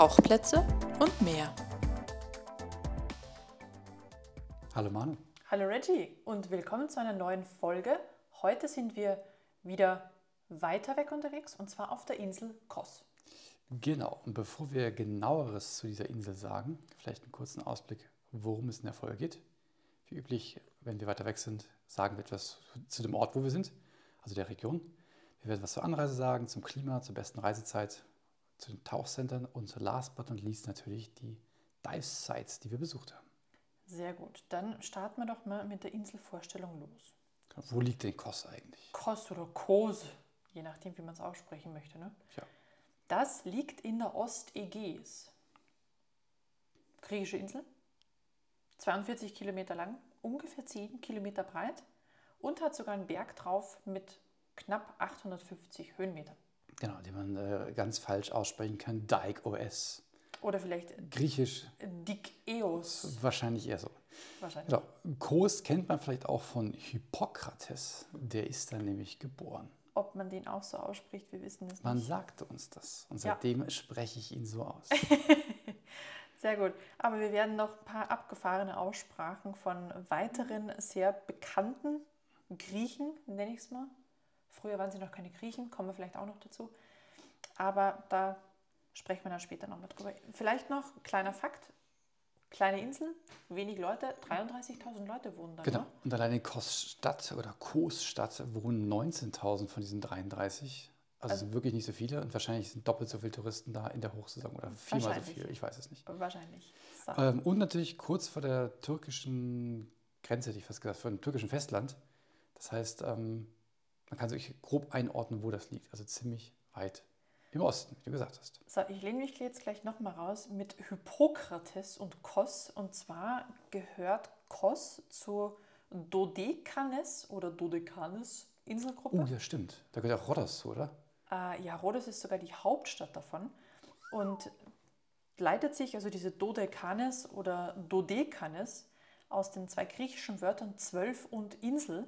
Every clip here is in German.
Tauchplätze und mehr. Hallo Manu. Hallo Reggie und willkommen zu einer neuen Folge. Heute sind wir wieder weiter weg unterwegs und zwar auf der Insel Kos. Genau, und bevor wir genaueres zu dieser Insel sagen, vielleicht einen kurzen Ausblick, worum es in der Folge geht. Wie üblich, wenn wir weiter weg sind, sagen wir etwas zu dem Ort, wo wir sind, also der Region. Wir werden was zur Anreise sagen, zum Klima, zur besten Reisezeit, zu den Tauchcentern und last but not least natürlich die Dive-Sites, die wir besucht haben. Sehr gut, dann starten wir doch mal mit der Inselvorstellung los. Wo liegt denn Kos eigentlich? Kos oder Kos, je nachdem, wie man es aussprechen möchte. Ne? Ja. Das liegt in der Ostägäis. Griechische Insel, 42 Kilometer lang, ungefähr 10 Kilometer breit und hat sogar einen Berg drauf mit knapp 850 Höhenmetern. Genau, die man äh, ganz falsch aussprechen kann. Dike OS. Oder vielleicht Griechisch Dikeos. wahrscheinlich eher so. Wahrscheinlich. Genau. Kos kennt man vielleicht auch von Hippokrates. Der ist dann nämlich geboren. Ob man den auch so ausspricht, wir wissen es Man nicht. sagte uns das. Und Ja. seitdem spreche ich ihn so aus. Sehr gut. Aber wir werden noch ein paar abgefahrene Aussprachen von weiteren sehr bekannten Griechen, nenne ich es mal. Früher waren sie noch keine Griechen, kommen wir vielleicht auch noch dazu. Aber da sprechen wir dann später nochmal drüber. Vielleicht noch kleiner Fakt: kleine Insel, wenig Leute, 33.000 Leute wohnen da. genau. Ne? Und allein in Kos-Stadt oder Kos-Stadt wohnen 19.000 von diesen 33. Also, es sind wirklich nicht so viele und wahrscheinlich sind doppelt so viele Touristen da in der Hochsaison oder viermal so viel, ich weiß es nicht. Wahrscheinlich. So. Ähm, und natürlich kurz vor der türkischen Grenze, hätte ich fast gesagt, vor dem türkischen Festland. Das heißt, ähm, man kann sich grob einordnen, wo das liegt. Also ziemlich weit im Osten, wie du gesagt hast. So, ich lehne mich jetzt gleich nochmal raus mit Hippokrates und Kos. Und zwar gehört Kos zur Dodekanes oder Dodekanes Inselgruppe. Oh, ja, stimmt. Da gehört auch Rhodos zu, oder? Äh, ja, Rhodos ist sogar die Hauptstadt davon und leitet sich also diese Dodekanes oder Dodekanes aus den zwei griechischen Wörtern zwölf und Insel.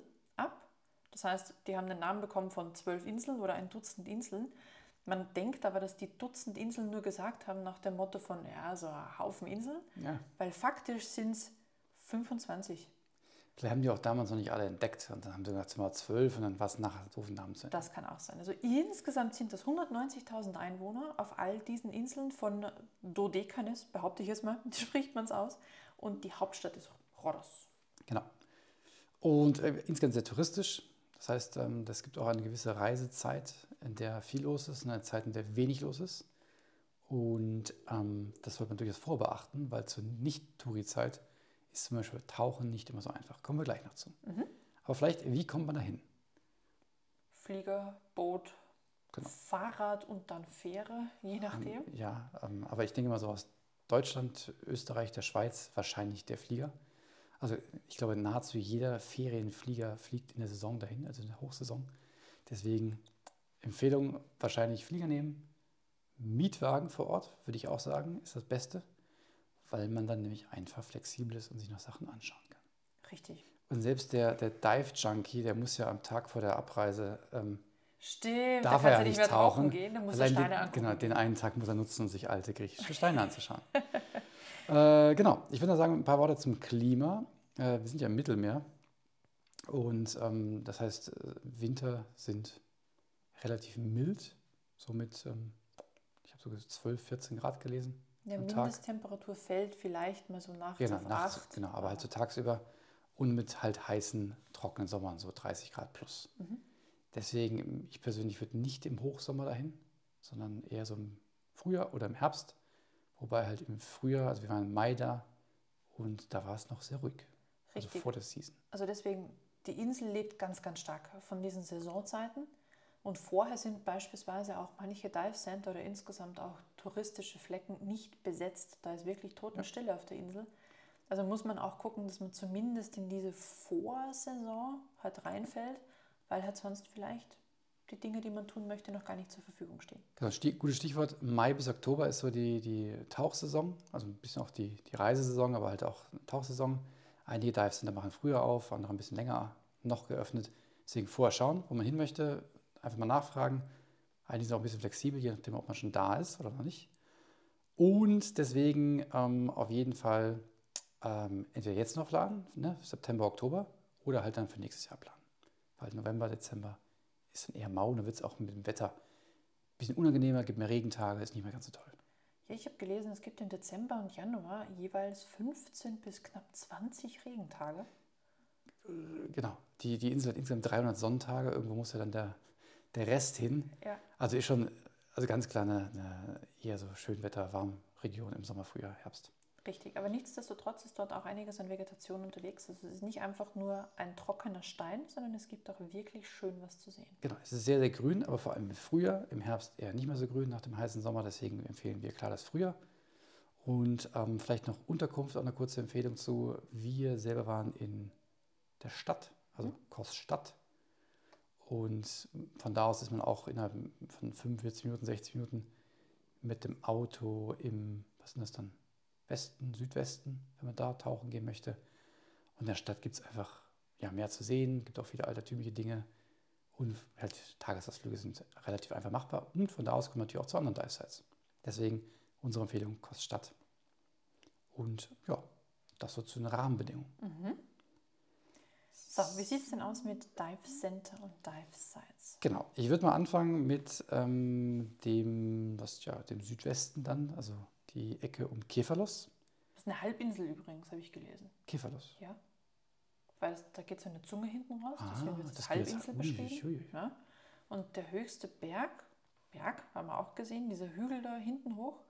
Das heißt, die haben den Namen bekommen von zwölf Inseln oder ein Dutzend Inseln. Man denkt aber, dass die Dutzend Inseln nur gesagt haben nach dem Motto von, ja, so ein Haufen Inseln, Ja. weil faktisch sind es 25. Vielleicht haben die auch damals noch nicht alle entdeckt und dann haben sie gesagt, mal zwölf und dann war es nachher doof, einen Namen zu. Das kann auch sein. Also insgesamt sind das 190.000 Einwohner auf all diesen Inseln von Dodekanes, behaupte ich jetzt mal, spricht man es aus. Und die Hauptstadt ist Rhodos. Genau. Und äh, insgesamt sehr touristisch. Das heißt, ähm, das gibt auch eine gewisse Reisezeit, in der viel los ist und eine Zeit, in der wenig los ist. Und ähm, das sollte man durchaus vorbeachten, weil zur Nicht-Touri-Zeit ist zum Beispiel Tauchen nicht immer so einfach. Kommen wir gleich noch zu. Aber vielleicht, wie kommt man dahin? Flieger, Boot, Genau. Fahrrad und dann Fähre, je nachdem. Ja, ähm, aber ich denke mal so aus Deutschland, Österreich, der Schweiz wahrscheinlich der Flieger. Also ich glaube, nahezu jeder Ferienflieger fliegt in der Saison dahin, also in der Hochsaison. Deswegen Empfehlung, wahrscheinlich Flieger nehmen. Mietwagen vor Ort, würde ich auch sagen, ist das Beste, weil man dann nämlich einfach flexibel ist und sich noch Sachen anschauen kann. Richtig. Und selbst der, der Dive-Junkie, der muss ja am Tag vor der Abreise ähm, Stimmt, darf da er ja nicht mehr tauchen gehen, Allein Steine den, angucken. Genau, den einen Tag muss er nutzen, um sich alte griechische Steine anzuschauen. äh, genau, ich würde sagen, ein paar Worte zum Klima. Äh, wir sind ja im Mittelmeer und ähm, das heißt, äh, Winter sind relativ mild, so mit, ähm, ich habe so 12, 14 Grad gelesen. Ja. Mindesttemperatur fällt vielleicht mal so nachts Genau, auf nachts, 8. genau, aber halt so tagsüber und mit halt heißen, trockenen Sommern, so 30 Grad plus. Mhm. Deswegen, ich persönlich würde nicht im Hochsommer dahin, sondern eher so im Frühjahr oder im Herbst. Wobei halt im Frühjahr, also wir waren im Mai da und da war es noch sehr ruhig. Also Richtig. vor der Season. Also deswegen, die Insel lebt ganz, ganz stark von diesen Saisonzeiten. Und vorher sind beispielsweise auch manche Dive Center oder insgesamt auch touristische Flecken nicht besetzt. Da ist wirklich Totenstille auf der Insel. Also muss man auch gucken, dass man zumindest in diese Vorsaison halt reinfällt, weil halt sonst vielleicht die Dinge, die man tun möchte, noch gar nicht zur Verfügung stehen. Genau, sti gutes Stichwort. Mai bis Oktober ist so die, die Tauchsaison, also ein bisschen auch die, die Reisesaison, aber halt auch Tauchsaison. Einige Dive Center machen früher auf, andere ein bisschen länger noch geöffnet. Deswegen vorher schauen, wo man hin möchte, einfach mal nachfragen. Einige sind auch ein bisschen flexibel, je nachdem, ob man schon da ist oder noch nicht. Und deswegen ähm, auf jeden Fall ähm, entweder jetzt noch planen, ne, September, Oktober, oder halt dann für nächstes Jahr planen. Weil November, Dezember ist dann eher mau, dann wird es auch mit dem Wetter ein bisschen unangenehmer, gibt mehr Regentage, ist nicht mehr ganz so toll. Ja, ich habe gelesen, es gibt im Dezember und Januar jeweils 15 bis knapp 20 Regentage. Äh, genau, die, die Insel hat insgesamt 300 Sonnentage, irgendwo muss ja dann der, der Rest hin. Ja. Also ist schon, also ganz klar eine, eine eher so Schönwetter, Warmregion im Sommer, Frühjahr, Herbst. Richtig, aber nichtsdestotrotz ist dort auch einiges an Vegetation unterwegs. Also es ist nicht einfach nur ein trockener Stein, sondern es gibt auch wirklich schön was zu sehen. Genau, es ist sehr, sehr grün, aber vor allem im Frühjahr, im Herbst eher nicht mehr so grün nach dem heißen Sommer. Deswegen empfehlen wir klar das Frühjahr. Und ähm, vielleicht noch Unterkunft, auch eine kurze Empfehlung zu. Wir selber waren in der Stadt, also mhm. Kos Stadt. Und von da aus ist man auch innerhalb von 45 Minuten, 60 Minuten mit dem Auto im, was ist das dann? Westen, Südwesten, wenn man da tauchen gehen möchte. Und in der Stadt gibt es einfach ja, mehr zu sehen, gibt auch viele altertümliche Dinge. Und halt Tagesausflüge sind relativ einfach machbar. Und von da aus kommen natürlich auch zu anderen Dive-Sites. Deswegen unsere Empfehlung Koststadt. Und ja, das so zu den Rahmenbedingungen. Mhm. So, wie sieht es denn aus mit Dive Center und Dive Sites? Genau, ich würde mal anfangen mit ähm, dem, was ja, dem Südwesten dann, also die Ecke um Kefalos. Das ist eine Halbinsel übrigens, habe ich gelesen. Kefalos. Ja. Weil es, da geht so eine Zunge hinten raus, Ah, deswegen wird es das als Halbinsel beschrieben. Ja. Und der höchste Berg, Berg, haben wir auch gesehen, dieser Hügel da hinten hoch,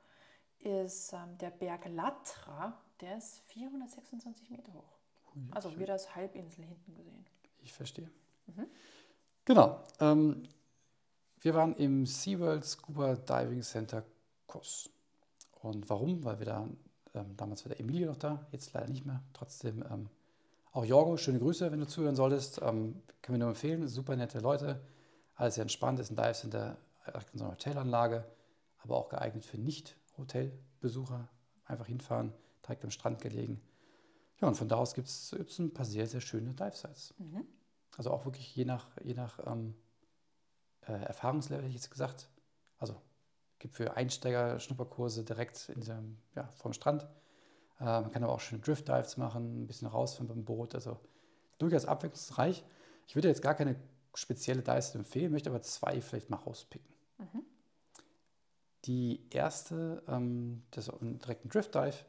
ist ähm, der Berg Latra, der ist 426 Meter hoch. Ui, Also schön. wieder als Halbinsel hinten gesehen. Ich verstehe. Mhm. Genau. Ähm, wir waren im SeaWorld Scuba Diving Center Kos. Und warum? Weil wir da, ähm, damals war der Emilio noch da, jetzt leider nicht mehr. Trotzdem ähm, auch Jorgo, schöne Grüße, wenn du zuhören solltest. Ähm, können wir nur empfehlen, super nette Leute. Alles sehr entspannt, ist ein Dive Center direkt in so einer Hotelanlage, aber auch geeignet für Nicht-Hotelbesucher. Einfach hinfahren, direkt am Strand gelegen. Ja, und von da aus gibt es ein paar sehr, sehr schöne Dive-Sites. Mhm. Also auch wirklich je nach, je nach ähm, äh, Erfahrungslevel, hätte ich jetzt gesagt. Also gibt für Einsteiger Schnupperkurse direkt in diesem, ja, vom Strand. Äh, man kann aber auch schöne Drift-Dives machen, ein bisschen rausfahren beim Boot. Also durchaus abwechslungsreich. Ich würde jetzt gar keine spezielle Dive empfehlen, möchte aber zwei vielleicht mal rauspicken. Mhm. Die erste, ähm, das ist ein Drift-Dive,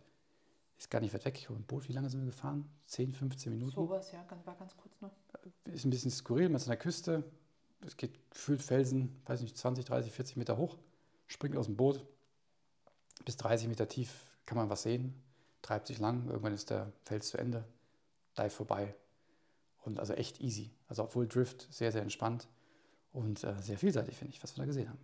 ist gar nicht weit weg. Ich habe ein Boot, wie lange sind wir gefahren? 10, 15 Minuten. Sowas, ja, ganz, war ganz kurz noch. ist ein bisschen skurril, man ist an der Küste, es geht gefühlt Felsen, weiß nicht, 20, 30, 40 Meter hoch, springt aus dem Boot, bis 30 Meter tief kann man was sehen, treibt sich lang, irgendwann ist der Fels zu Ende, Dive vorbei und also echt easy. Also obwohl Drift sehr, sehr entspannt und äh, sehr vielseitig, finde ich, was wir da gesehen haben.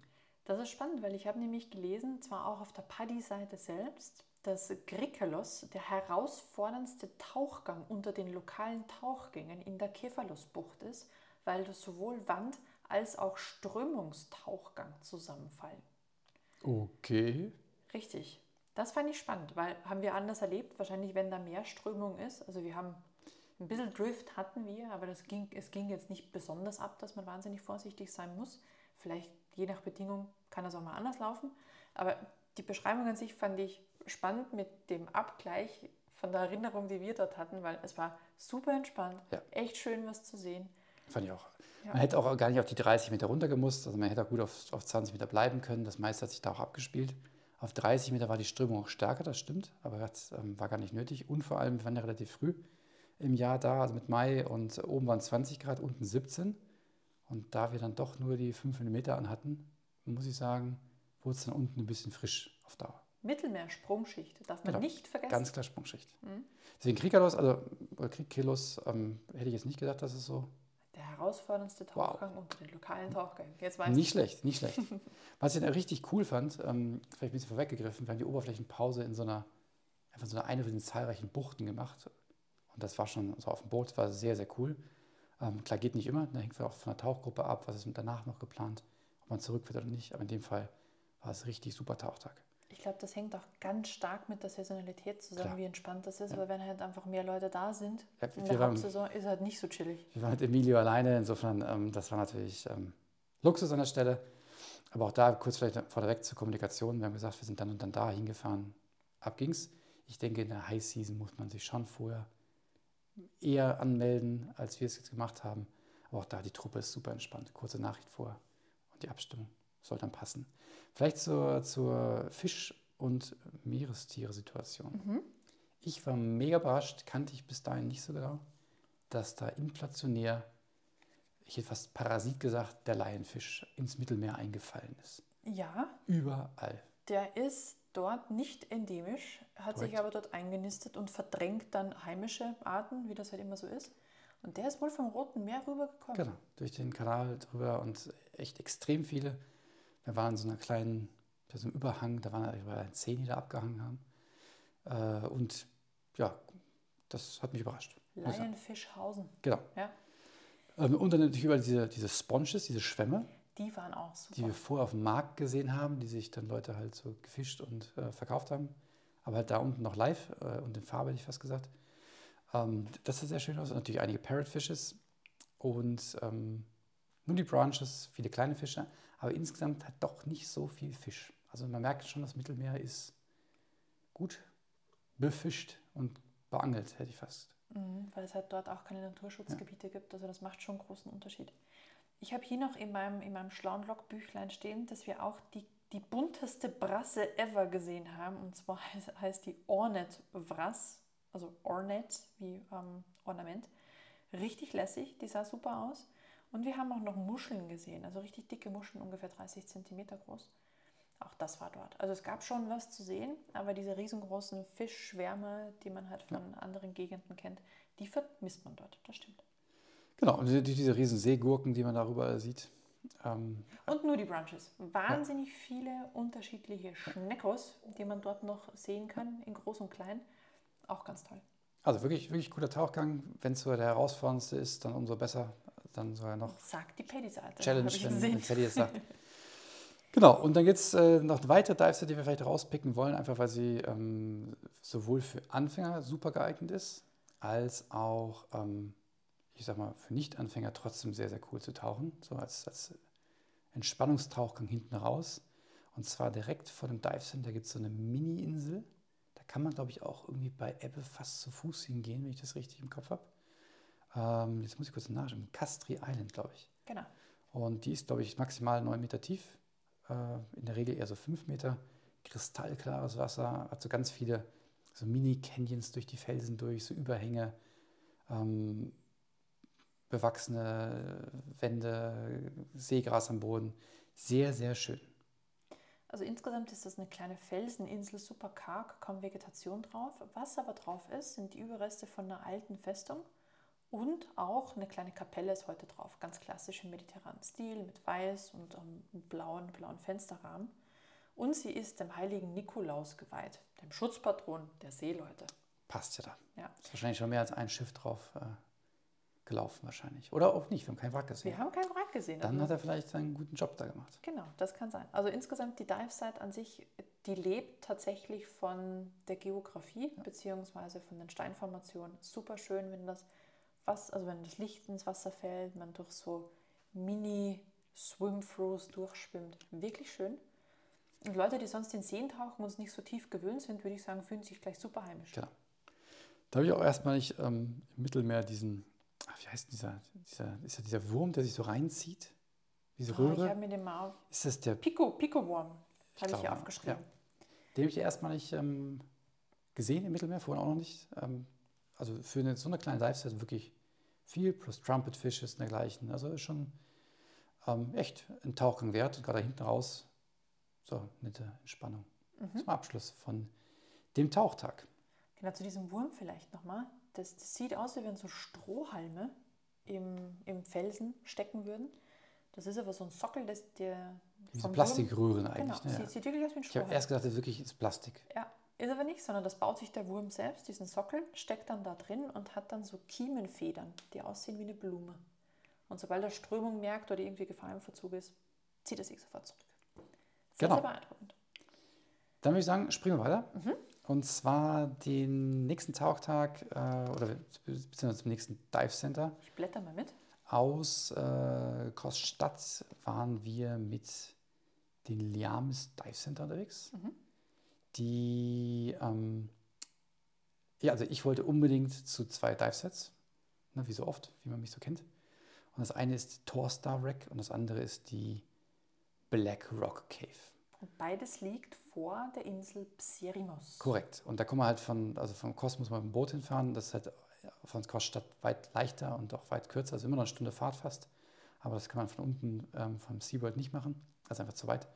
Das ist spannend, weil ich habe nämlich gelesen, zwar auch auf der Paddy-Seite selbst, dass Grikelos der herausforderndste Tauchgang unter den lokalen Tauchgängen in der Kefalos-Bucht ist, weil da sowohl Wand- als auch Strömungstauchgang zusammenfallen. Okay. Richtig. Das fand ich spannend, weil haben wir anders erlebt. Wahrscheinlich, wenn da mehr Strömung ist. Also wir haben ein bisschen Drift hatten wir, aber das ging, es ging jetzt nicht besonders ab, dass man wahnsinnig vorsichtig sein muss. Vielleicht je nach Bedingung kann das auch mal anders laufen. Aber die Beschreibung an sich fand ich spannend mit dem Abgleich von der Erinnerung, die wir dort hatten, weil es war super entspannt, Ja. echt schön was zu sehen. Fand ich auch. Ja. Man hätte auch gar nicht auf die 30 Meter runter gemusst. Also man hätte auch gut auf, auf 20 Meter bleiben können. Das meiste hat sich da auch abgespielt. Auf 30 Meter war die Strömung auch stärker, das stimmt, aber das ähm, war gar nicht nötig. Und vor allem, wir waren ja relativ früh im Jahr da, also mit Mai und oben waren 20 Grad, unten 17. Und da wir dann doch nur die 5 Meter anhatten, muss ich sagen, wurde es dann unten ein bisschen frisch auf Dauer. Mittelmeer-Sprungschicht, darf man Genau. nicht vergessen. Ganz klar Sprungschicht. Mhm. Deswegen Krikalos, also oder Krikelos, ähm, hätte ich jetzt nicht gedacht, dass es so herausforderndste Tauchgang unter den lokalen Tauchgängen. Jetzt weiß Nicht ich. schlecht, nicht schlecht. Was ich dann richtig cool fand, ähm, vielleicht ein bisschen vorweggegriffen, wir haben die Oberflächenpause in so einer, einfach so einer eine von den zahlreichen Buchten gemacht. Und das war schon so auf dem Boot, war sehr, sehr cool. Ähm, klar, geht nicht immer, da hängt auch von der Tauchgruppe ab, was ist danach noch geplant, ob man zurückfährt oder nicht. Aber in dem Fall war es richtig super Tauchtag. Ich glaube, das hängt auch ganz stark mit der Saisonalität zusammen, Klar. wie entspannt das ist, Ja. weil wenn halt einfach mehr Leute da sind, Ja, in der waren- Hauptsaison ist halt nicht so chillig. Wir waren mit Emilio alleine, insofern, ähm, das war natürlich ähm, Luxus an der Stelle. Aber auch da kurz vielleicht vorweg zur Kommunikation. Wir haben gesagt, wir sind dann und dann da hingefahren. Ab ging's. Ich denke, in der High Season muss man sich schon vorher eher anmelden, als wir es jetzt gemacht haben. Aber auch da, die Truppe ist super entspannt. Kurze Nachricht vor und die Abstimmung soll dann passen. Vielleicht zur, zur Fisch- und Meerestiere-Situation. Mhm. Ich war mega überrascht, kannte ich bis dahin nicht so genau, dass da inflationär, ich hätte fast Parasit gesagt, der Laienfisch ins Mittelmeer eingefallen ist. Ja, Überall. der ist dort nicht endemisch, hat sich Korrekt. aber dort eingenistet und verdrängt dann heimische Arten, wie das halt immer so ist. Und der ist wohl vom Roten Meer rübergekommen. Genau, durch den Kanal drüber und echt extrem viele. Wir waren in so einer kleinen, so einem Überhang, da waren überall zehn, die da abgehangen haben. Äh, und ja, das hat mich überrascht. Laienfischhausen. Genau. Ja, Ähm, und dann natürlich überall diese, diese Sponges, diese Schwämme, die waren auch super. die wir vorher auf dem Markt gesehen haben, die sich dann Leute halt so gefischt und äh, verkauft haben. Aber halt da unten noch live äh, und in Farbe, hätte ich fast gesagt. Ähm, das sah sehr schön aus. Und natürlich einige Parrotfishes und ähm, nur die Branches, viele kleine Fische, aber insgesamt halt doch nicht so viel Fisch. Also man merkt schon, das Mittelmeer ist gut befischt und beangelt, hätte ich fast. Mhm, weil es halt dort auch keine Naturschutzgebiete gibt. Also das macht schon einen großen Unterschied. Ich habe hier noch in meinem, in meinem schlauen Logbüchlein stehen, dass wir auch die, die bunteste Brasse ever gesehen haben. Und zwar heißt, heißt die Ornate Wrasse, also Ornate wie ähm, Ornament. Richtig lässig, die sah super aus. Und wir haben auch noch Muscheln gesehen, also richtig dicke Muscheln, ungefähr 30 cm groß. Auch das war dort. Also es gab schon was zu sehen, aber diese riesengroßen Fischschwärme, die man halt von anderen Gegenden kennt, die vermisst man dort. Das stimmt. Genau, und die- diese riesen Seegurken, die man darüber sieht. Ähm, Und nur die Brunches. Wahnsinnig viele unterschiedliche Schneckos, die man dort noch sehen kann, in groß und klein. Auch ganz toll. Also wirklich, wirklich guter Tauchgang. Wenn es so der herausforderndste ist, dann umso besser. Dann sogar noch Sagt die Paddy-Seite. Challenge, wenn, wenn Teddy es sagt. Genau, und dann gibt es äh, noch weitere Dives, die wir vielleicht rauspicken wollen, einfach weil sie ähm, sowohl für Anfänger super geeignet ist, als auch, ähm, ich sag mal, für Nicht-Anfänger trotzdem sehr, sehr cool zu tauchen. So als, als Entspannungstauchgang hinten raus. Und zwar direkt vor dem Dive Center gibt es so eine Mini-Insel. Da kann man, glaube ich, auch irgendwie bei Ebbe fast zu Fuß hingehen, wenn ich das richtig im Kopf habe. Ähm, jetzt muss ich kurz nachschauen. Castri Island, glaube ich. Genau. Und die ist, glaube ich, maximal 9 Meter tief. Äh, in der Regel eher so 5 Meter. Kristallklares Wasser. Hat so ganz viele so Mini-Canyons durch die Felsen durch, so Überhänge. Ähm, bewachsene Wände, Seegras am Boden. Sehr, sehr schön. Also insgesamt ist das eine kleine Felseninsel, super karg, kaum Vegetation drauf. Was aber drauf ist, sind die Überreste von einer alten Festung und auch eine kleine Kapelle ist heute drauf. Ganz klassisch im mediterranen Stil mit weiß und ähm, blauen, blauen Fensterrahmen. Und sie ist dem heiligen Nikolaus geweiht, dem Schutzpatron der Seeleute. Passt ja da. Ja. Ist wahrscheinlich schon mehr als ein Schiff drauf äh, gelaufen wahrscheinlich. Oder auch nicht, wir haben kein Wrack gesehen. Wir haben kein Wrack gesehen. Dann hat er vielleicht einen guten Job da gemacht. Genau, das kann sein. Also insgesamt die Dive-Site an sich, die lebt tatsächlich von der Geografie beziehungsweise von den Steinformationen. Super schön, wenn das was, also wenn das Licht ins Wasser fällt, man durch so Mini-Swim-Throughs durchschwimmt. Wirklich schön. Und Leute, die sonst in Seen tauchen und es nicht so tief gewöhnt sind, würde ich sagen, fühlen sich gleich super heimisch. Genau. Da habe ich auch erstmal nicht ähm, im Mittelmeer diesen, ach, wie heißt dieser, dieser, ist ja dieser Wurm, der sich so reinzieht? Diese Oh, ich Röhre? habe mir den mal auf. ist das der, Pico, Pico-Worm habe ich hier ja. aufgeschrieben. den habe ich erstmal nicht ähm, gesehen im Mittelmeer, vorhin auch noch nicht. Ähm, also für eine, so eine kleine Dive-Set wirklich viel, plus Trumpet Fishes und dergleichen. Also ist schon ähm, echt ein Tauchgang wert. Und gerade hinten raus, so nette Entspannung. Zum Abschluss von dem Tauchtag. Genau, zu diesem Wurm vielleicht nochmal. Das, das sieht aus, wie wenn so Strohhalme im, im Felsen stecken würden. Das ist aber so ein Sockel, das der. Diese Plastikröhren Wurm, eigentlich. Genau, ne? sieht, sieht wirklich aus wie ein Ich habe Strohhalm. erst gedacht, das ist wirklich ist Plastik. Ja, ist aber nicht, sondern das baut sich der Wurm selbst, diesen Sockel, steckt dann da drin und hat dann so Kiemenfedern, die aussehen wie eine Blume. Und sobald er Strömung merkt oder irgendwie Gefahr im Verzug ist, zieht er sich sofort zurück. Sehr, Genau. sehr beeindruckend. Dann würde ich sagen, springen wir weiter. Und zwar den nächsten Tauchtag äh, oder beziehungsweise zum nächsten Dive Center Ich blätter mal mit. aus äh, Koststadt waren wir mit den Liames Dive Center unterwegs. Mhm. Die, ähm, ja, also ich wollte unbedingt zu zwei Dive-Sets, ne, wie so oft, wie man mich so kennt. Und das eine ist Torstar Rack und das andere ist die Black Rock Cave. Und beides liegt vor der Insel Pserimos. Korrekt. Und da kommen wir halt von, also vom Kosmos mal mit dem Boot hinfahren. Das ist halt von Koststadt weit leichter und auch weit kürzer, also immer noch eine Stunde Fahrt fast. Aber das kann man von unten ähm, vom SeaWorld nicht machen. Das ist einfach zu weit.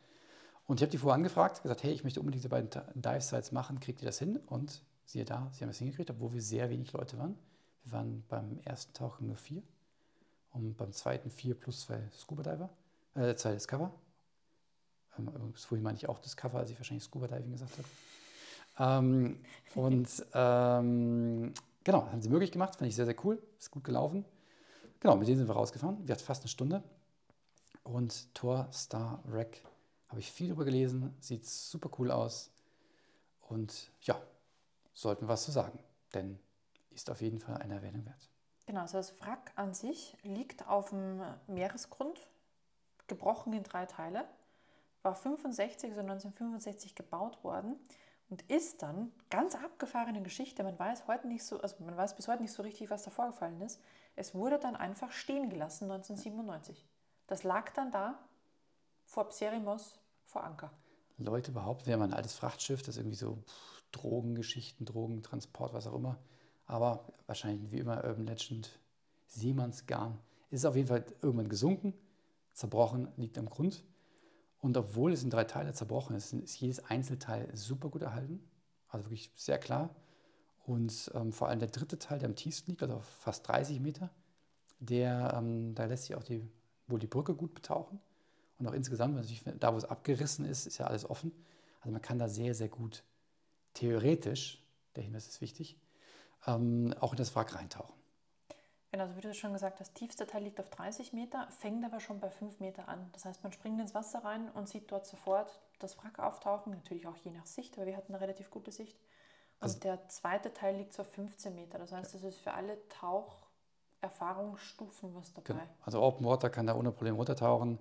Und ich habe die vorher angefragt, gesagt, hey, ich möchte unbedingt diese beiden Dive-Sites machen, kriegt ihr das hin? Und siehe da, sie haben es hingekriegt, obwohl wir sehr wenig Leute waren. Wir waren beim ersten Tauchen nur vier und beim zweiten vier plus zwei Scuba-Diver, äh, zwei Discover. Ähm, übrigens, vorhin meine ich auch Discover, als ich wahrscheinlich Scuba-Diving gesagt habe. Ähm, und ähm, genau, haben sie möglich gemacht, fand ich sehr, sehr cool, ist gut gelaufen. Genau, mit denen sind wir rausgefahren. Wir hatten fast eine Stunde. Und Tor Star Rack habe ich viel darüber gelesen, sieht super cool aus. Und ja, sollten was zu sagen, denn ist auf jeden Fall eine Erwähnung wert. Genau, also das Wrack an sich liegt auf dem Meeresgrund, gebrochen in drei Teile, war 65, also 1965 gebaut worden und ist dann ganz abgefahrene Geschichte. Man weiß heute nicht so, also man weiß bis heute nicht so richtig, was da vorgefallen ist. Es wurde dann einfach stehen gelassen 1997. Das lag dann da vor Pserimos vor Anker. Leute behaupten, wir haben ein altes Frachtschiff, das irgendwie so Drogengeschichten, Drogentransport, was auch immer. Aber wahrscheinlich wie immer Urban Legend, Seemannsgarn. Ist auf jeden Fall irgendwann gesunken, zerbrochen, liegt am Grund. Und obwohl es in drei Teile zerbrochen ist, ist jedes Einzelteil super gut erhalten. Also wirklich sehr klar. Und ähm, vor allem der dritte Teil, der am tiefsten liegt, also fast 30 Meter, der, ähm, da lässt sich auch die, wohl die Brücke gut betauchen. Und auch insgesamt, natürlich, da wo es abgerissen ist, ist ja alles offen. Also man kann da sehr, sehr gut theoretisch, der Hinweis ist wichtig, ähm, auch in das Wrack reintauchen. Genau, also wie du schon gesagt hast, tiefster Teil liegt auf 30 Meter, fängt aber schon bei 5 Meter an. Das heißt, man springt ins Wasser rein und sieht dort sofort das Wrack auftauchen, natürlich auch je nach Sicht, aber wir hatten eine relativ gute Sicht. Und also, der zweite Teil liegt so auf 15 Meter. Das heißt, das ist für alle Taucherfahrungsstufen was dabei. Genau. Also Open Water kann da ohne Problem runtertauchen.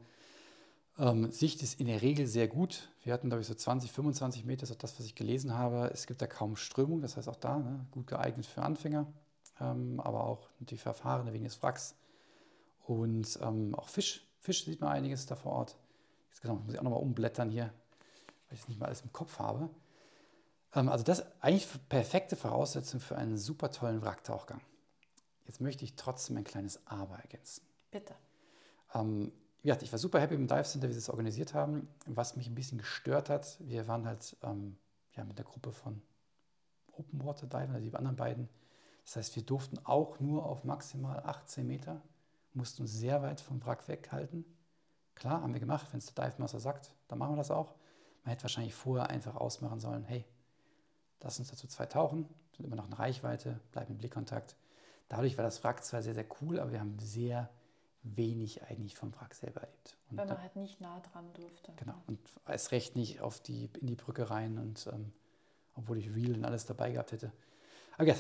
Ähm, Sicht ist in der Regel sehr gut. Wir hatten, glaube ich, so 20, 25 Meter, das ist auch das, was ich gelesen habe. Es gibt da kaum Strömung, das heißt auch da ne, gut geeignet für Anfänger, ähm, aber auch die Verfahrene wegen des Wracks. Und ähm, auch Fisch. Fisch sieht man einiges da vor Ort. Jetzt genau, muss ich auch nochmal umblättern hier, weil ich es nicht mal alles im Kopf habe. Ähm, also das ist eigentlich perfekte Voraussetzung für einen super tollen Wracktauchgang. Jetzt möchte ich trotzdem ein kleines Aber ergänzen. Bitte. Ähm, ja, ich war super happy im Dive Center, wie sie es organisiert haben. Was mich ein bisschen gestört hat, wir waren halt ähm, ja, mit der Gruppe von Open Water Divern, also die anderen beiden. Das heißt, wir durften auch nur auf maximal 18 Meter, mussten uns sehr weit vom Wrack weghalten. Klar, haben wir gemacht, wenn es der Dive Master sagt, dann machen wir das auch. Man hätte wahrscheinlich vorher einfach ausmachen sollen, hey, lass uns dazu zwei tauchen, sind immer noch in Reichweite, bleiben im Blickkontakt. Dadurch war das Wrack zwar sehr, sehr cool, aber wir haben sehr wenig eigentlich vom Wrack selber erlebt. Und Weil man da, halt nicht nah dran durfte. Genau, und erst recht nicht auf die, in die Brücke rein und ähm, obwohl ich Reel und alles dabei gehabt hätte. Aber ja,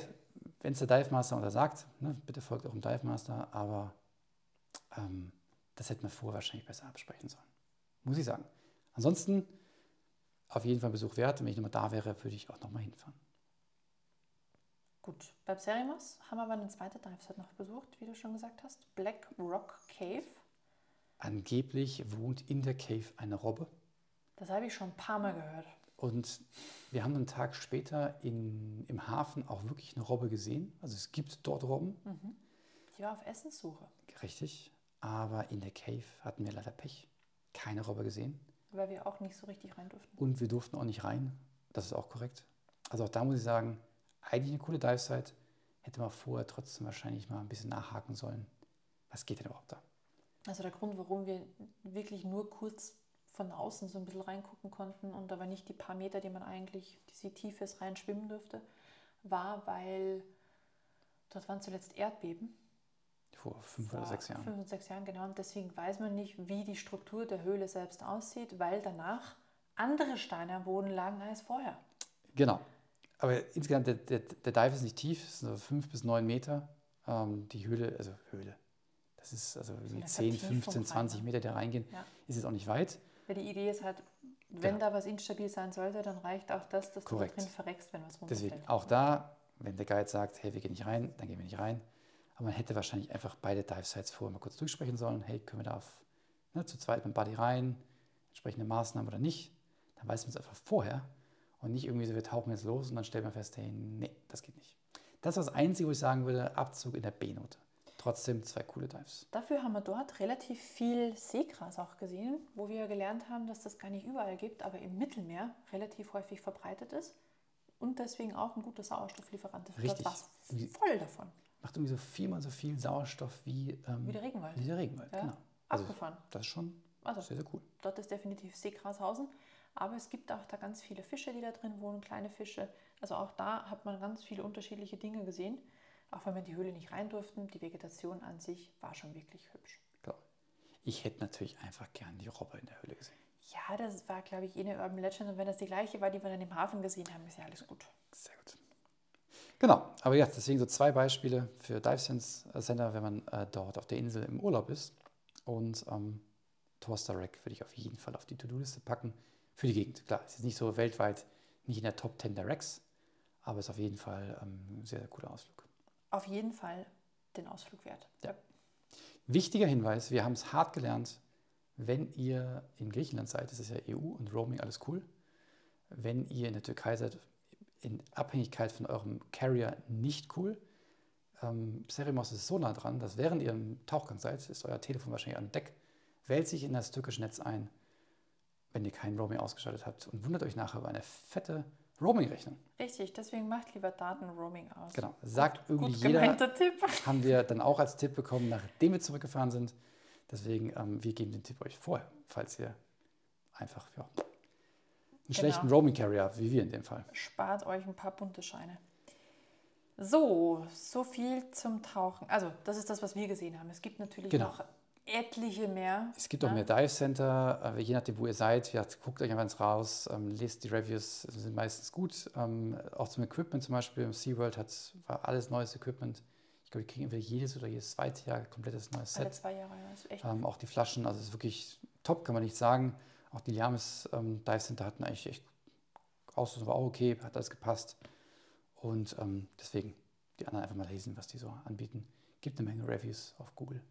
wenn es der Dive Master untersagt, ne, bitte folgt auch dem Dive Master, aber ähm, das hätte man vorher wahrscheinlich besser absprechen sollen. Muss ich sagen. Ansonsten auf jeden Fall Besuch wert. Und wenn ich nochmal da wäre, würde ich auch nochmal hinfahren. Gut, bei Pserimos haben wir aber eine zweite Dive-Set noch besucht, wie du schon gesagt hast. Black Rock Cave. Angeblich wohnt in der Cave eine Robbe. Das habe ich schon ein paar Mal gehört. Und wir haben einen Tag später in, im Hafen auch wirklich eine Robbe gesehen. Also es gibt dort Robben. Mhm. Die war auf Essenssuche. Richtig. Aber in der Cave hatten wir leider Pech. Keine Robbe gesehen. Weil wir auch nicht so richtig rein durften. Und wir durften auch nicht rein. Das ist auch korrekt. Also auch da muss ich sagen, eigentlich eine coole Dive-Site. Hätte man vorher trotzdem wahrscheinlich mal ein bisschen nachhaken sollen. Was geht denn überhaupt da? Also der Grund, warum wir wirklich nur kurz von außen so ein bisschen reingucken konnten und aber nicht die paar Meter, die man eigentlich, diese Tiefe ist, rein schwimmen durfte, war, weil dort waren zuletzt Erdbeben. Vor fünf Vor oder sechs Jahren. Fünf und sechs Jahren, genau. Und deswegen weiß man nicht, wie die Struktur der Höhle selbst aussieht, weil danach andere Steine am Boden lagen als vorher. Genau. Aber insgesamt, der, der, der Dive ist nicht tief, es sind so fünf bis neun Meter. Ähm, die Höhle, also Höhle, das ist also wie 10, 15, 20 Meter, die reingehen, ja. ist jetzt auch nicht weit. Weil die Idee ist halt, wenn Genau. da was instabil sein sollte, dann reicht auch das, dass Korrekt. du da drin verreckst, wenn was runterfällt. Deswegen auch da, wenn der Guide sagt, hey, wir gehen nicht rein, dann gehen wir nicht rein. Aber man hätte wahrscheinlich einfach beide Dive-Sites vorher mal kurz durchsprechen sollen. Hey, können wir da auf, ne, zu zweit mit dem Buddy rein, entsprechende Maßnahmen oder nicht? Dann weiß man es einfach vorher und nicht irgendwie so, wir tauchen jetzt los und dann stellt man fest, hey, nee, das geht nicht. Das ist das Einzige, wo ich sagen würde, Abzug in der B-Note. Trotzdem zwei coole Dives. Dafür haben wir dort relativ viel Seegras auch gesehen, wo wir gelernt haben, dass das gar nicht überall gibt, aber im Mittelmeer relativ häufig verbreitet ist und deswegen auch ein guter Sauerstofflieferant ist. Richtig. Es voll davon, Macht irgendwie so viermal so viel Sauerstoff wie, ähm, wie der Regenwald. wie der Regenwald. Ja. Genau. Also Abgefahren. das ist schon Also sehr, sehr cool. dort ist definitiv Seegrashausen, aber es gibt auch da ganz viele Fische, die da drin wohnen, kleine Fische. Also auch da hat man ganz viele unterschiedliche Dinge gesehen, auch wenn wir in die Höhle nicht rein durften. Die Vegetation an sich war schon wirklich hübsch. Klar. Ich hätte natürlich einfach gern die Robbe in der Höhle gesehen. Ja, das war, glaube ich, eh eine Urban Legend. Und wenn das die gleiche war, die wir dann im Hafen gesehen haben, ist ja alles gut. Sehr gut. Genau, aber ja, deswegen so zwei Beispiele für Dive Sense Center, wenn man äh, dort auf der Insel im Urlaub ist. Und ähm, Toaster Rack würde ich auf jeden Fall auf die To-Do-Liste packen für die Gegend. Klar, es ist nicht so weltweit, nicht in der Top 10 der Racks, aber es ist auf jeden Fall ähm, ein sehr, sehr cooler Ausflug. Auf jeden Fall den Ausflug wert. Ja. Wichtiger Hinweis, wir haben es hart gelernt, wenn ihr in Griechenland seid, das ist ja EU und Roaming, alles cool. Wenn ihr in der Türkei seid, in Abhängigkeit von eurem Carrier nicht cool. Ähm, Serimos ist so nah dran, dass während ihr im Tauchgang seid, ist euer Telefon wahrscheinlich an Deck, wählt sich in das türkische Netz ein, wenn ihr kein Roaming ausgeschaltet habt und wundert euch nachher über eine fette Roaming-Rechnung. Richtig, deswegen macht lieber Daten-Roaming aus. Genau, sagt irgendwie Gut jeder, Tipp. haben wir dann auch als Tipp bekommen, nachdem wir zurückgefahren sind. Deswegen, ähm, wir geben den Tipp euch vorher, falls ihr einfach ja, einen schlechten Roaming Carrier habt, wie wir in dem Fall. Spart euch ein paar bunte Scheine. So, so viel zum Tauchen. Also, das ist das, was wir gesehen haben. Es gibt natürlich Genau. noch etliche mehr. Es gibt auch ne? mehr Dive Center, äh, je nachdem, wo ihr seid. Ja, guckt euch einfach ins raus, ähm, lest die Reviews, die sind meistens gut. Ähm, auch zum Equipment zum Beispiel, im SeaWorld hat, war alles neues Equipment. Ich glaube, die kriegen entweder jedes oder jedes zweite Jahr komplettes neues Alle Set. zwei Jahre. ja, Das ist echt Ähm, auch die Flaschen, also es ist wirklich top, kann man nicht sagen. Auch die Liamis ähm, Dive Center hatten eigentlich echt Ausrüstung war auch okay, hat alles gepasst. Und ähm, deswegen die anderen einfach mal lesen, was die so anbieten. Gibt eine Menge Reviews auf Google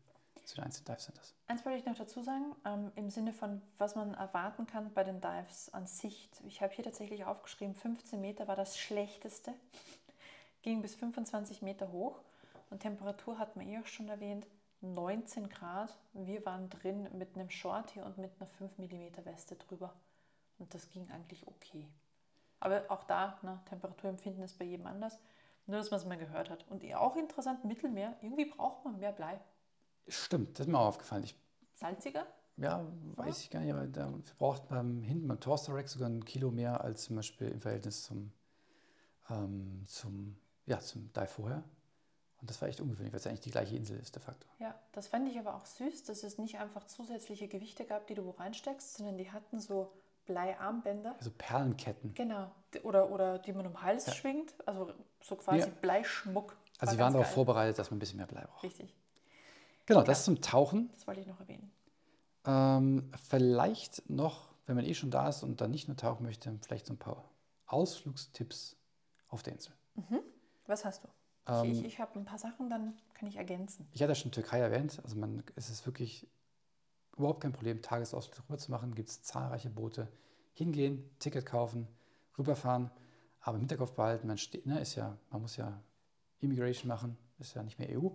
zu den Dive Centers. Eins wollte ich noch dazu sagen, ähm, im Sinne von, was man erwarten kann bei den Dives an sich. Ich habe hier tatsächlich aufgeschrieben, 15 Meter war das schlechteste. Ging bis 25 Meter hoch und Temperatur hat man eh auch schon erwähnt, 19 Grad. Wir waren drin mit einem Shorty und mit einer 5 mm Weste drüber. Und das ging eigentlich okay. Aber auch da, ne, Temperaturempfinden ist bei jedem anders. Nur, dass man es mal gehört hat. Und auch interessant, Mittelmeer, irgendwie braucht man mehr Blei. Stimmt, das ist mir auch aufgefallen. Ich, Salziger? ja, weiß ich gar nicht, aber da braucht man hinten beim Rack sogar ein Kilo mehr als zum Beispiel im Verhältnis zum, ähm, zum, ja, zum Dive vorher. Und das war echt ungewöhnlich, weil es eigentlich die gleiche Insel ist, de facto. Ja, das fand ich aber auch süß, dass es nicht einfach zusätzliche Gewichte gab, die du wo reinsteckst, sondern die hatten so Bleiarmbänder. Also Perlenketten. Genau. Oder, oder die man um den Hals Ja. schwingt. Also so quasi Ja. Bleischmuck. Also sie waren darauf vorbereitet, dass man ein bisschen mehr Blei braucht. Richtig. Genau, das zum Tauchen. Das wollte ich noch erwähnen. Ähm, vielleicht noch, wenn man eh schon da ist und dann nicht nur tauchen möchte, vielleicht so ein paar Ausflugstipps auf der Insel. Was hast du? Ähm, ich ich habe ein paar Sachen, dann kann ich ergänzen. Ich hatte schon Türkei erwähnt, also man, es ist wirklich überhaupt kein Problem, Tagesausflug rüber zu machen. Gibt es zahlreiche Boote. Hingehen, Ticket kaufen, rüberfahren, aber im Hinterkopf behalten, man steht, ne, ist ja, man muss ja Immigration machen, ist ja nicht mehr EU.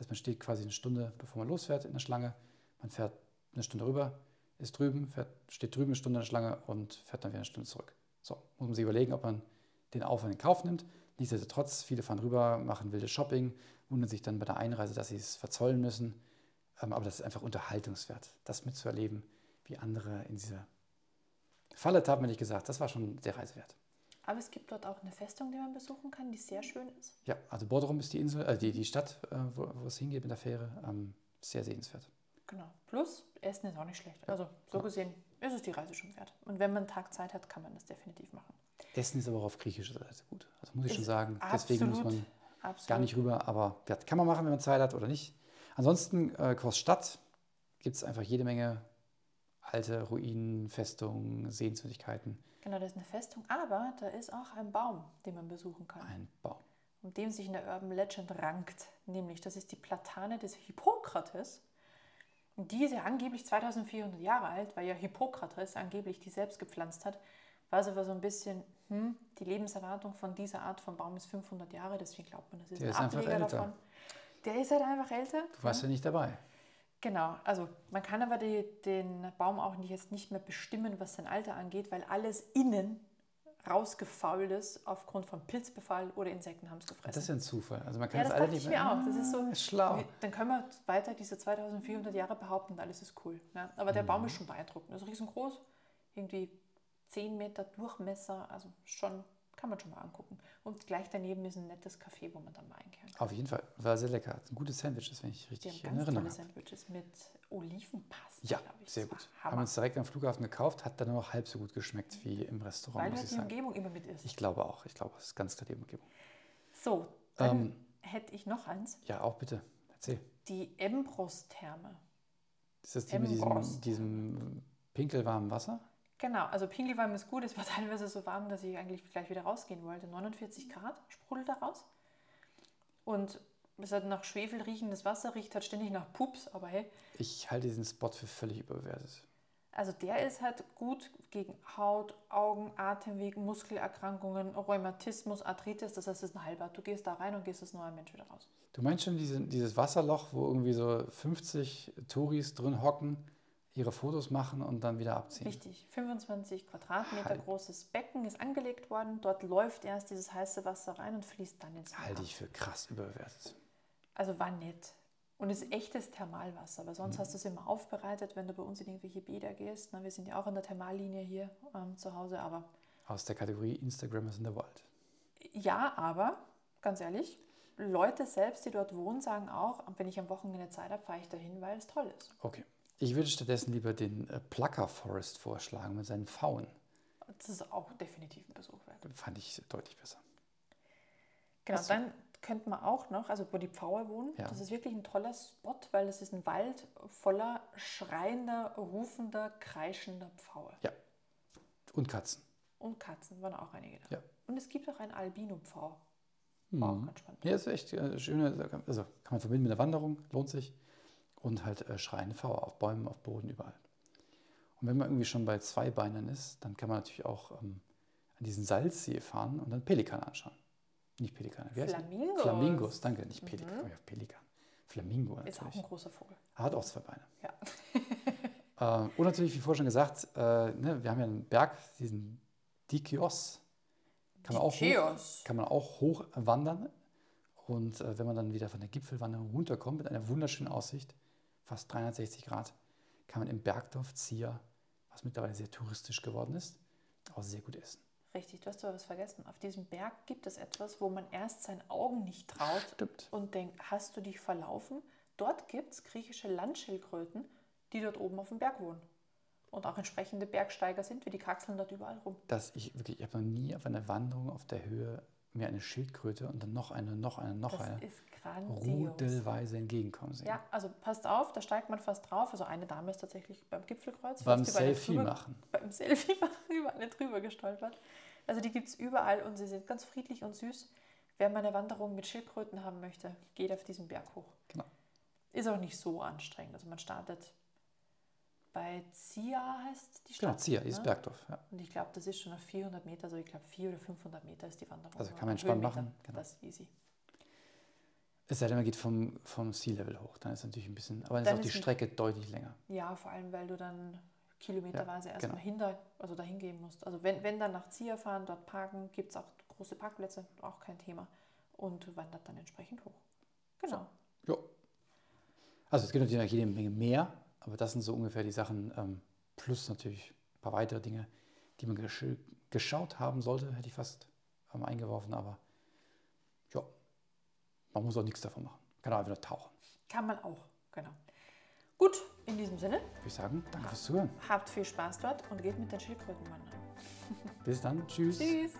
Das heißt, man steht quasi eine Stunde, bevor man losfährt in der Schlange. Man fährt eine Stunde rüber, ist drüben, fährt, steht drüben eine Stunde in der Schlange und fährt dann wieder eine Stunde zurück. So, muss man sich überlegen, ob man den Aufwand in Kauf nimmt. Nichtsdestotrotz, viele fahren rüber, machen wilde Shopping, wundern sich dann bei der Einreise, dass sie es verzollen müssen. Ähm, aber das ist einfach unterhaltungswert, das mitzuerleben, wie andere in dieser Falle tappen, hätte ich gesagt. Das war schon der Reise wert. Aber es gibt dort auch eine Festung, die man besuchen kann, die sehr schön ist. Ja, also Borderum ist die Insel, äh, die, die Stadt, äh, wo, wo es hingeht mit der Fähre. Ähm, sehr sehenswert. Genau. Plus, Essen ist auch nicht schlecht. Also so Ja. gesehen ist es die Reise schon wert. Und wenn man einen Tag Zeit hat, kann man das definitiv machen. Essen ist aber auch auf griechischer Seite gut. Also muss ich Ist schon sagen. Deswegen muss absolut, man Absolut. gar nicht rüber, aber ja, kann man machen, wenn man Zeit hat oder nicht. Ansonsten, äh, Kurs Stadt gibt es einfach jede Menge alte Ruinen, Festungen, Sehenswürdigkeiten. Genau, da ist eine Festung, aber da ist auch ein Baum, den man besuchen kann. Ein Baum. um dem sich in der Urban Legend rankt. Nämlich, das ist die Platane des Hippokrates. Und die ist ja angeblich 2400 Jahre alt, weil ja Hippokrates angeblich die selbst gepflanzt hat. War es aber so ein bisschen, hm, die Lebenserwartung von dieser Art von Baum ist 500 Jahre, deswegen glaubt man, das ist Der ein ist Ableger davon. Der ist halt einfach älter. Du warst ja nicht dabei. Genau, also man kann aber die, den Baum auch nicht, jetzt nicht mehr bestimmen, was sein Alter angeht, weil alles innen rausgefault ist aufgrund von Pilzbefall oder Insekten haben es gefressen. Das ist ein Zufall. Also man kann Ja, das das alle nicht ich mir auch. Das ist so, Ah, schlau. wie- Dann können wir weiter diese 2400 Jahre behaupten und alles ist cool. Ne? Aber der Mhm. Baum ist schon beeindruckend. ist riesengroß, irgendwie 10 Meter Durchmesser, also schon, kann man schon mal angucken. Und gleich daneben ist ein nettes Café, wo man dann mal einkehren kann. Auf jeden Fall. War sehr lecker. Hat ein gutes Sandwich, wenn ich Die richtig haben in ganz Erinnerung tolle. Sandwiches mit Olivenpaste, Ja, sehr gut. Haben Hammer. uns direkt am Flughafen gekauft, hat dann nur noch halb so gut geschmeckt wie im Restaurant, Weil muss halt die. Umgebung immer mit ist. Ich glaube auch. Ich glaube, es ist ganz klar die Umgebung. So, dann Ähm, hätte ich noch eins. Ja, auch bitte. Erzähl. Die Embros-Therme. Ist das die mit diesem, diesem pinkelwarmen Wasser? Genau, also Pinkelwarm ist gut. Es war teilweise so warm, dass ich eigentlich gleich wieder rausgehen wollte. 49 Grad sprudelt da raus. Und es hat nach Schwefel riechendes Wasser, riecht halt ständig nach Pups, aber hey. Ich halte diesen Spot für völlig überbewertet. Also der ist halt gut gegen Haut, Augen, Atemweg, Muskelerkrankungen, Rheumatismus, Arthritis. Das heißt, es ist ein Heilbad. Du gehst da rein und gehst als neuer Mensch wieder raus. Du meinst schon diese, dieses Wasserloch, wo irgendwie so 50 Touris drin hocken, ihre Fotos machen und dann wieder abziehen? Richtig, 25 Quadratmeter Halt. großes Becken ist angelegt worden. Dort läuft erst dieses heiße Wasser rein und fließt dann ins Meer. Halte ich für krass überbewertet. Also war nett. Und es ist echtes Thermalwasser, weil sonst hast du es immer aufbereitet, wenn du bei uns in irgendwelche Bäder gehst. Na, wir sind ja auch in der Thermallinie hier ähm, zu Hause, aber Aus der Kategorie Instagram is in the wild. ja, aber ganz ehrlich, Leute selbst, die dort wohnen, sagen auch, wenn ich am Wochenende Zeit habe, fahre ich dahin, weil es toll ist. Okay. Ich würde stattdessen lieber den äh, Plucker Forest vorschlagen mit seinen Pfauen. Das ist auch definitiv ein Besuch wert. Fand ich deutlich besser. Genau, Hast du- dann könnte man auch noch, also wo die Pfauer wohnen, Ja. das ist wirklich ein toller Spot, weil es ist ein Wald voller schreiender, rufender, kreischender Pfauer. Ja. Und Katzen. Und Katzen waren auch einige da. Ja. Und es gibt auch einen Albino-Pfau. War Mhm. auch ganz spannend. Ja, ist echt äh, schöne, also kann man verbinden mit der Wanderung, lohnt sich. Und halt äh, schreiende Pfauer auf Bäumen, auf Boden, überall. Und wenn man irgendwie schon bei zwei Beinen ist, dann kann man natürlich auch ähm, an diesen Salzsee fahren und dann Pelikan anschauen. Nicht Pelikan, wie heißt? Flamingos. Flamingos, danke, nicht Pelikan, auf Pelikan. Flamingo Ist auch natürlich. ein großer Vogel. Er hat auch zwei Beine. Ja. Äh, und natürlich, wie vorher schon gesagt, äh, ne, wir haben ja einen Berg, diesen Dikios. Kann man, auch hoch, kann man auch hoch wandern. Und äh, wenn man dann wieder von der Gipfelwanderung runterkommt mit einer wunderschönen Aussicht, fast 360 Grad, kann man im Bergdorf Zier, was mittlerweile sehr touristisch geworden ist, auch sehr gut essen. Richtig, du hast aber was vergessen. Auf diesem Berg gibt es etwas, wo man erst seinen Augen nicht traut Stimmt. und denkt, hast du dich verlaufen? Dort gibt es griechische Landschildkröten, die dort oben auf dem Berg wohnen. Und auch entsprechende Bergsteiger sind wir, die kraxeln dort überall rum. Dass ich wirklich, ich habe noch nie auf einer Wanderung auf der Höhe mir eine Schildkröte und dann noch eine, noch eine, noch Das eine ist grandios. rudelweise entgegenkommen sehen. Ja, also passt auf, da steigt man fast drauf. Also eine Dame ist tatsächlich beim Gipfelkreuz Beim Selfie drüber- machen. beim Selfie machen über eine drüber gestolpert. Also die gibt es überall und sie sind ganz friedlich und süß. Wer mal eine Wanderung mit Schildkröten haben möchte, geht auf diesen Berg hoch. Genau. Ist auch nicht so anstrengend. Also man startet bei Zia heißt die Genau, Stadt. Zier, ist ne? Bergdorf. Ja. Und ich glaube, das ist schon auf 400 Meter, also ich glaube 400 oder 500 Meter ist die Wanderung. Also kann man entspannt machen, genau. Das ist easy. Es sei denn, man geht vom, vom Sea-Level hoch, dann ist natürlich ein bisschen, aber dann, Dann ist auch die ist ein- Strecke deutlich länger. Ja, vor allem, weil du dann kilometerweise Ja, erstmal genau. hinter, also dahin gehen musst. Also wenn, wenn dann nach Zia fahren, dort parken, gibt es auch große Parkplätze, auch kein Thema. Und wandert dann entsprechend hoch. Genau. Ja. Also es gibt natürlich noch jede Menge mehr, aber das sind so ungefähr die Sachen, ähm, plus natürlich ein paar weitere Dinge, die man gesch geschaut haben sollte, hätte ich fast ähm, eingeworfen, aber man muss auch nichts davon machen. Kann auch einfach nur tauchen. Kann man auch, genau. Gut, in diesem Sinne, Würde ich sagen, danke fürs Zuhören. habt viel Spaß dort und geht mit den Schildkröten wandern. Bis dann, tschüss. Tschüss.